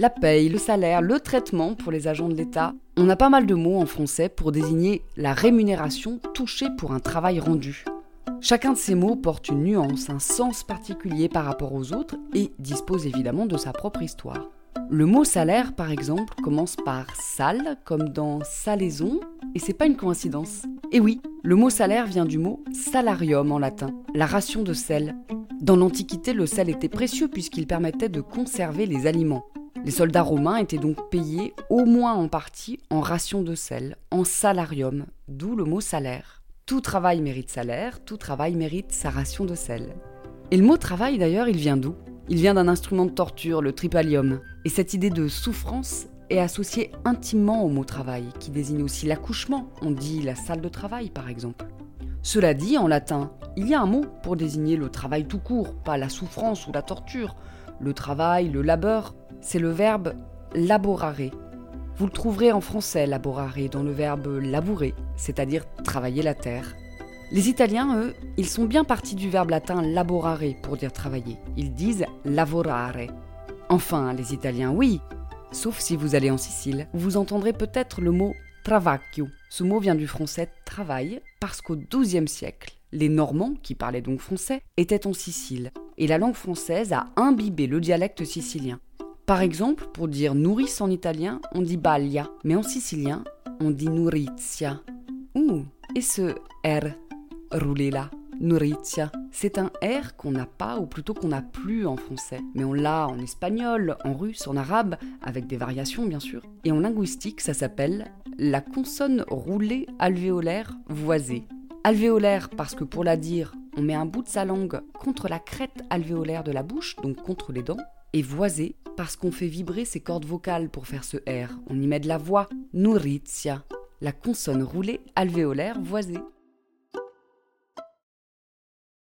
la paye, le salaire, le traitement pour les agents de l'État. On a pas mal de mots en français pour désigner la rémunération touchée pour un travail rendu. Chacun de ces mots porte une nuance, un sens particulier par rapport aux autres et dispose évidemment de sa propre histoire. Le mot salaire, par exemple, commence par sal, comme dans salaison, et c'est pas une coïncidence. Et oui, le mot salaire vient du mot salarium en latin, la ration de sel. Dans l'Antiquité, le sel était précieux puisqu'il permettait de conserver les aliments. Les soldats romains étaient donc payés au moins en partie en ration de sel, en salarium, d'où le mot salaire. Tout travail mérite salaire, tout travail mérite sa ration de sel. Et le mot travail d'ailleurs, il vient d'où? Il vient d'un instrument de torture, le tripalium. Et cette idée de souffrance est associée intimement au mot travail, qui désigne aussi l'accouchement. On dit la salle de travail par exemple. Cela dit, en latin, il y a un mot pour désigner le travail tout court, pas la souffrance ou la torture. Le travail, le labeur, c'est le verbe laborare. Vous le trouverez en français laborare dans le verbe labourer, c'est-à-dire travailler la terre. Les Italiens, eux, ils sont bien partis du verbe latin laborare pour dire travailler. Ils disent lavorare. Enfin, les Italiens, oui, sauf si vous allez en Sicile, vous entendrez peut-être le mot travacchio. Ce mot vient du français travail parce qu'au XIIe siècle, les Normands, qui parlaient donc français, étaient en Sicile, et la langue française a imbibé le dialecte sicilien. Par exemple, pour dire nourrice en italien, on dit baglia, mais en sicilien, on dit nourizia. Ouh, et ce R roulé là Nourizia. C'est un R qu'on n'a pas, ou plutôt qu'on n'a plus en français. Mais on l'a en espagnol, en russe, en arabe, avec des variations bien sûr. Et en linguistique, ça s'appelle la consonne roulée alvéolaire voisée. Alvéolaire parce que pour la dire, on met un bout de sa langue contre la crête alvéolaire de la bouche, donc contre les dents. Et voisée parce qu'on fait vibrer ses cordes vocales pour faire ce R. On y met de la voix. Nourizia. La consonne roulée alvéolaire voisée.